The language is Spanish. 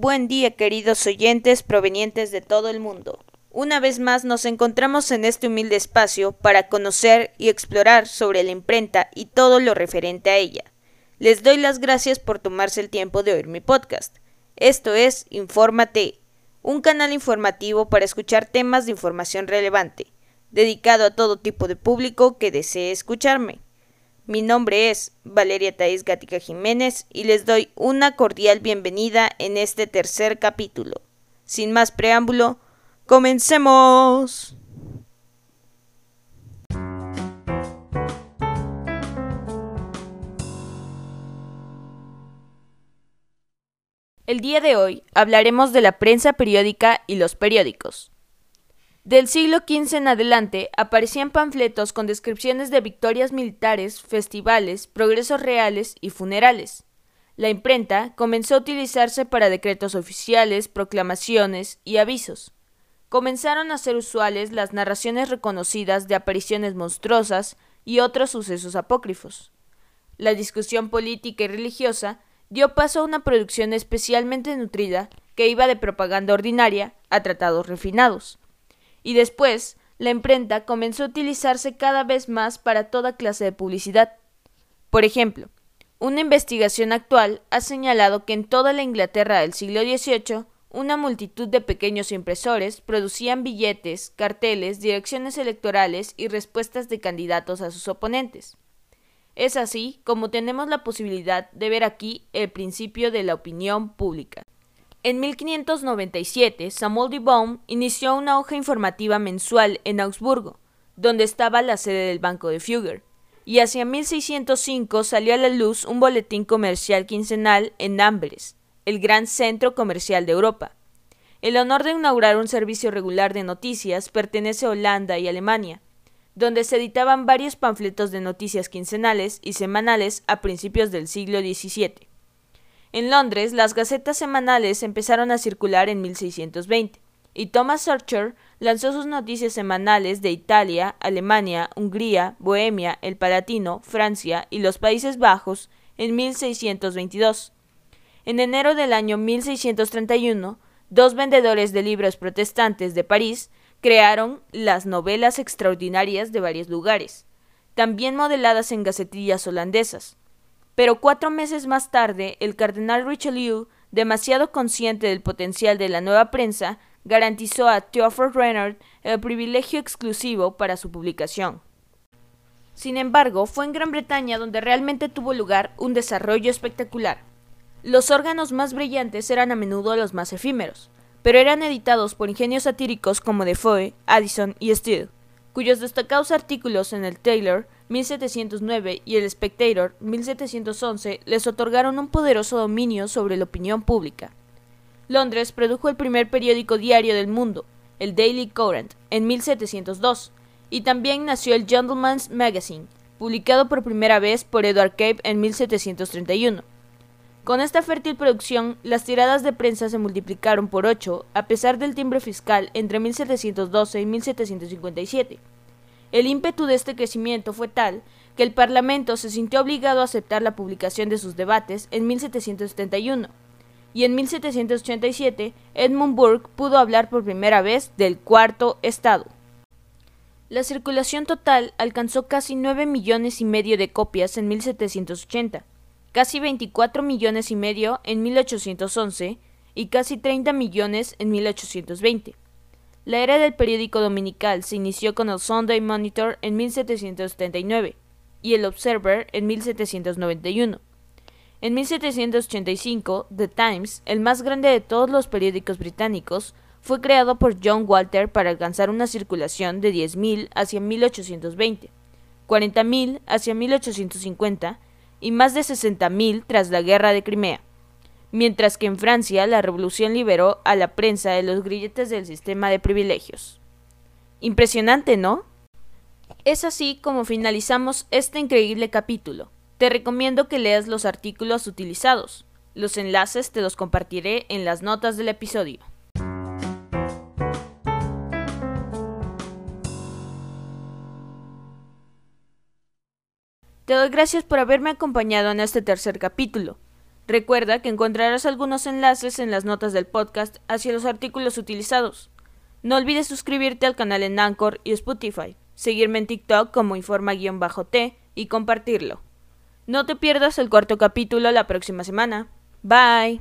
buen día queridos oyentes provenientes de todo el mundo. Una vez más nos encontramos en este humilde espacio para conocer y explorar sobre la imprenta y todo lo referente a ella. Les doy las gracias por tomarse el tiempo de oír mi podcast. Esto es Infórmate, un canal informativo para escuchar temas de información relevante, dedicado a todo tipo de público que desee escucharme. Mi nombre es Valeria Thais Gatica Jiménez y les doy una cordial bienvenida en este tercer capítulo. Sin más preámbulo, comencemos. El día de hoy hablaremos de la prensa periódica y los periódicos. Del siglo XV en adelante aparecían panfletos con descripciones de victorias militares, festivales, progresos reales y funerales. La imprenta comenzó a utilizarse para decretos oficiales, proclamaciones y avisos. Comenzaron a ser usuales las narraciones reconocidas de apariciones monstruosas y otros sucesos apócrifos. La discusión política y religiosa dio paso a una producción especialmente nutrida que iba de propaganda ordinaria a tratados refinados y después la imprenta comenzó a utilizarse cada vez más para toda clase de publicidad. Por ejemplo, una investigación actual ha señalado que en toda la Inglaterra del siglo XVIII una multitud de pequeños impresores producían billetes, carteles, direcciones electorales y respuestas de candidatos a sus oponentes. Es así como tenemos la posibilidad de ver aquí el principio de la opinión pública. En 1597, Samuel de Baum inició una hoja informativa mensual en Augsburgo, donde estaba la sede del Banco de Fugger, y hacia 1605 salió a la luz un boletín comercial quincenal en Amberes, el gran centro comercial de Europa. El honor de inaugurar un servicio regular de noticias pertenece a Holanda y Alemania, donde se editaban varios panfletos de noticias quincenales y semanales a principios del siglo XVII. En Londres, las gacetas semanales empezaron a circular en 1620, y Thomas Searcher lanzó sus noticias semanales de Italia, Alemania, Hungría, Bohemia, el Palatino, Francia y los Países Bajos en 1622. En enero del año 1631, dos vendedores de libros protestantes de París crearon las novelas extraordinarias de varios lugares, también modeladas en gacetillas holandesas. Pero cuatro meses más tarde, el cardenal Richelieu, demasiado consciente del potencial de la nueva prensa, garantizó a Theophor Reynard el privilegio exclusivo para su publicación. Sin embargo, fue en Gran Bretaña donde realmente tuvo lugar un desarrollo espectacular. Los órganos más brillantes eran a menudo los más efímeros, pero eran editados por ingenios satíricos como Defoe, Addison y Steele, cuyos destacados artículos en el Taylor 1709 y el Spectator 1711 les otorgaron un poderoso dominio sobre la opinión pública. Londres produjo el primer periódico diario del mundo, el Daily Courant, en 1702, y también nació el Gentleman's Magazine, publicado por primera vez por Edward Cape en 1731. Con esta fértil producción, las tiradas de prensa se multiplicaron por ocho, a pesar del timbre fiscal entre 1712 y 1757. El ímpetu de este crecimiento fue tal que el Parlamento se sintió obligado a aceptar la publicación de sus debates en 1771, y en 1787 Edmund Burke pudo hablar por primera vez del cuarto estado. La circulación total alcanzó casi 9 millones y medio de copias en 1780, casi 24 millones y medio en 1811 y casi 30 millones en 1820. La era del periódico dominical se inició con el Sunday Monitor en 1779 y el Observer en 1791. En 1785, The Times, el más grande de todos los periódicos británicos, fue creado por John Walter para alcanzar una circulación de 10.000 hacia 1820, 40.000 hacia 1850 y más de 60.000 tras la Guerra de Crimea mientras que en Francia la revolución liberó a la prensa de los grilletes del sistema de privilegios. Impresionante, ¿no? Es así como finalizamos este increíble capítulo. Te recomiendo que leas los artículos utilizados. Los enlaces te los compartiré en las notas del episodio. Te doy gracias por haberme acompañado en este tercer capítulo. Recuerda que encontrarás algunos enlaces en las notas del podcast hacia los artículos utilizados. No olvides suscribirte al canal en Anchor y Spotify, seguirme en TikTok como informa-t y compartirlo. No te pierdas el cuarto capítulo la próxima semana. Bye.